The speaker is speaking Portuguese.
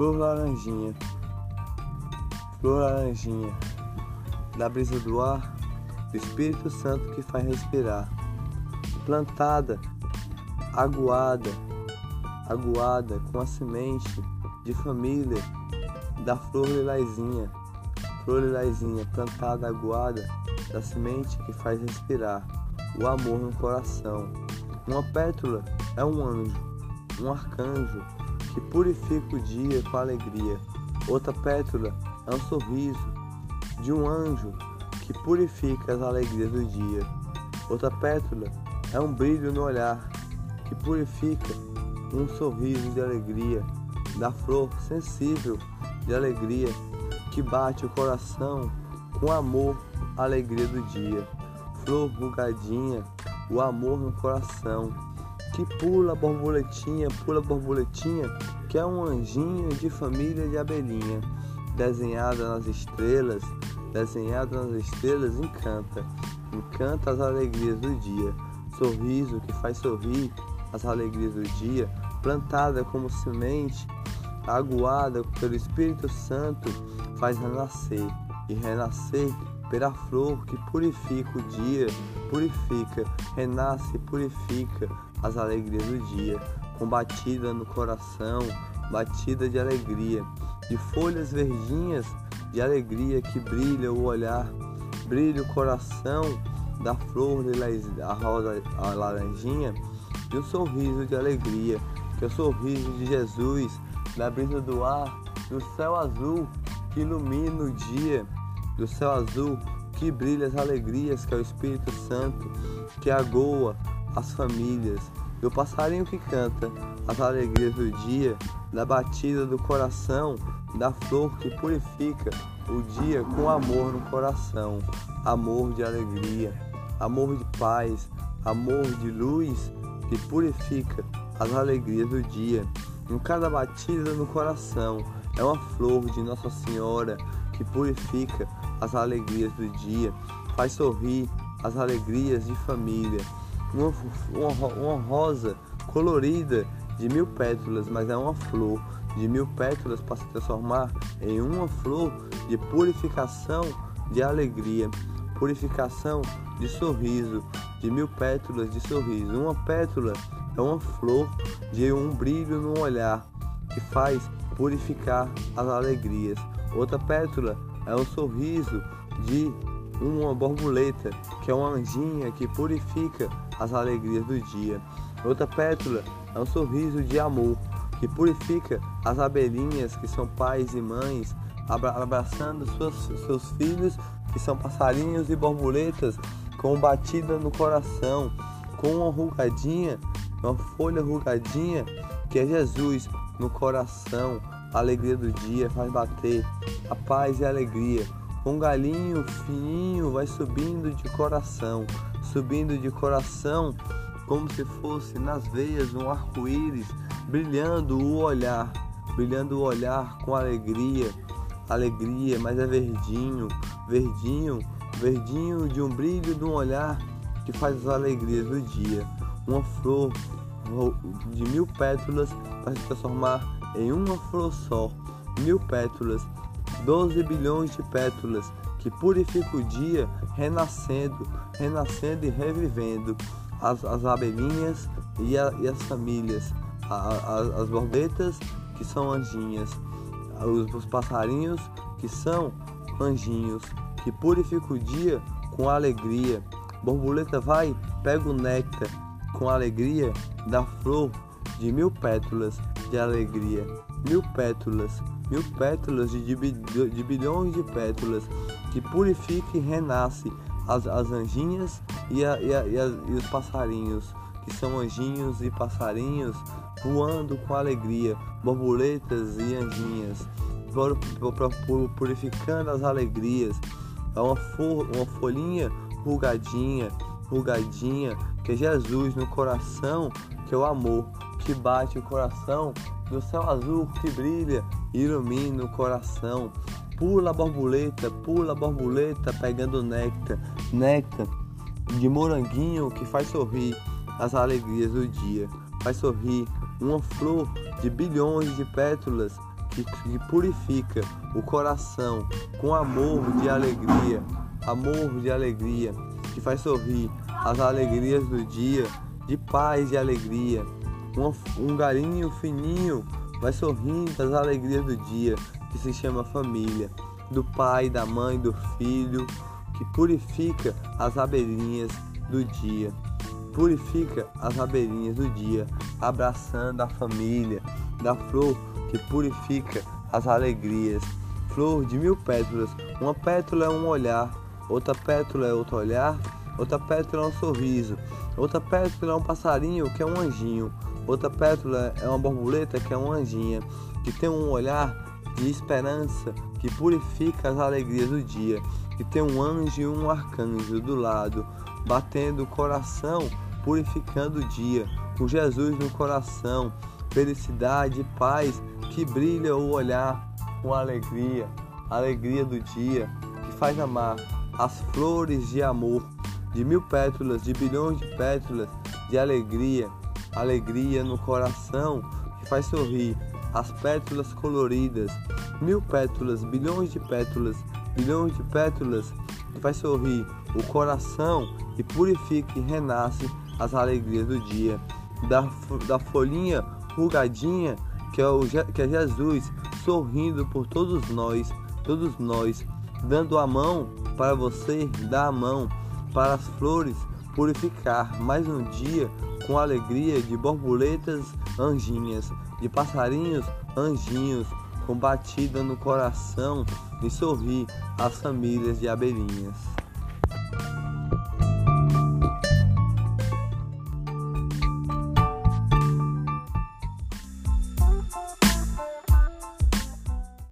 Flor laranjinha, flor laranjinha, da brisa do ar, do Espírito Santo que faz respirar. Plantada, aguada, aguada com a semente de família da flor lilazinha, flor lilazinha, plantada, aguada da semente que faz respirar o amor no coração. Uma pétula é um anjo, um arcanjo que purifica o dia com alegria. Outra pétala é um sorriso de um anjo que purifica as alegrias do dia. Outra pétala é um brilho no olhar que purifica um sorriso de alegria da flor sensível de alegria que bate o coração com amor, alegria do dia. Flor rugadinha, o amor no coração que pula borboletinha, pula borboletinha, que é um anjinho de família de abelhinha, desenhada nas estrelas, desenhada nas estrelas, encanta, encanta as alegrias do dia, sorriso que faz sorrir as alegrias do dia, plantada como semente, aguada pelo Espírito Santo, faz renascer e renascer pela flor que purifica o dia, purifica, renasce purifica as alegrias do dia, com batida no coração, batida de alegria, de folhas verdinhas de alegria que brilha o olhar, brilha o coração da flor a rosa, a laranjinha, e um sorriso de alegria, que é o sorriso de Jesus, na brisa do ar, no céu azul que ilumina o dia, do céu azul que brilha as alegrias, que é o Espírito Santo, que agoa as famílias, do passarinho que canta as alegrias do dia, da batida do coração, da flor que purifica o dia com amor no coração, amor de alegria, amor de paz, amor de luz que purifica as alegrias do dia. Em cada batida no coração é uma flor de Nossa Senhora que purifica as alegrias do dia, faz sorrir as alegrias de família. Uma, uma, uma rosa colorida de mil pétalas, mas é uma flor de mil pétalas para se transformar em uma flor de purificação de alegria, purificação de sorriso, de mil pétalas de sorriso. Uma pétala é uma flor de um brilho no olhar que faz purificar as alegrias. Outra pétala é um sorriso de uma borboleta, que é uma anjinha que purifica as alegrias do dia. Outra pétala é um sorriso de amor, que purifica as abelhinhas que são pais e mães, abraçando suas, seus filhos, que são passarinhos e borboletas, com batida no coração, com uma rugadinha, uma folha rugadinha, que é Jesus no coração, a alegria do dia faz bater a paz e a alegria. Um galinho fininho vai subindo de coração, subindo de coração, como se fosse nas veias um arco-íris, brilhando o olhar, brilhando o olhar com alegria, alegria, mas é verdinho, verdinho, verdinho de um brilho de um olhar que faz as alegrias do dia. Uma flor de mil pétalas para se transformar em uma flor só, mil pétalas, 12 bilhões de pétalas que purifica o dia, renascendo, renascendo e revivendo as, as abelhinhas e, a, e as famílias, a, a, as borboletas que são anjinhas, os, os passarinhos que são anjinhos, que purifica o dia com alegria. Borboleta vai, pega o néctar com alegria da flor de mil pétalas de alegria, mil pétalas, mil pétalas de, de, bilhões de pétalas que purifica e renasce as, as anjinhas e, a, e, a, e, e os passarinhos, que são anjinhos e passarinhos voando com alegria, borboletas e anjinhas, purificando as alegrias. É uma, for, uma folhinha rugadinha, rugadinha, que é Jesus no coração, que é o amor que bate o coração, do céu azul que brilha, ilumina o coração. Pula a borboleta, pula a borboleta pegando néctar, néctar de moranguinho que faz sorrir as alegrias do dia. Faz sorrir uma flor de bilhões de pétalas que, que purifica o coração com amor de alegria, amor de alegria, que faz sorrir as alegrias do dia, de paz e alegria. Um, um galinho fininho vai sorrindo das alegrias do dia, que se chama família, do pai, da mãe, do filho, que purifica as abelhinhas do dia. Purifica as abelhinhas do dia, abraçando a família, da flor que purifica as alegrias. Flor de mil pétalas, uma pétala é um olhar, outra pétala é outro olhar, outra pétala é um sorriso, outra pétala é um passarinho que é um anjinho, outra pétala é uma borboleta que é uma anjinha, que tem um olhar de esperança que purifica as alegrias do dia, que tem um anjo e um arcanjo do lado, batendo o coração, purificando o dia, com Jesus no coração, felicidade e paz que brilha o olhar com alegria, alegria do dia, que faz amar as flores de amor, de mil pétalas, de bilhões de pétalas de alegria, alegria no coração, que faz sorrir as pétalas coloridas, mil pétalas, bilhões de pétalas, bilhões de pétalas, que faz sorrir o coração e purifica e renasce as alegrias do dia. Da, da folhinha rugadinha que é, o, que é Jesus sorrindo por todos nós, todos nós, dando a mão para você, dar a mão para as flores purificar mais um dia com alegria de borboletas anjinhas, de passarinhos anjinhos, com batida no coração e sorrir às famílias de abelhinhas.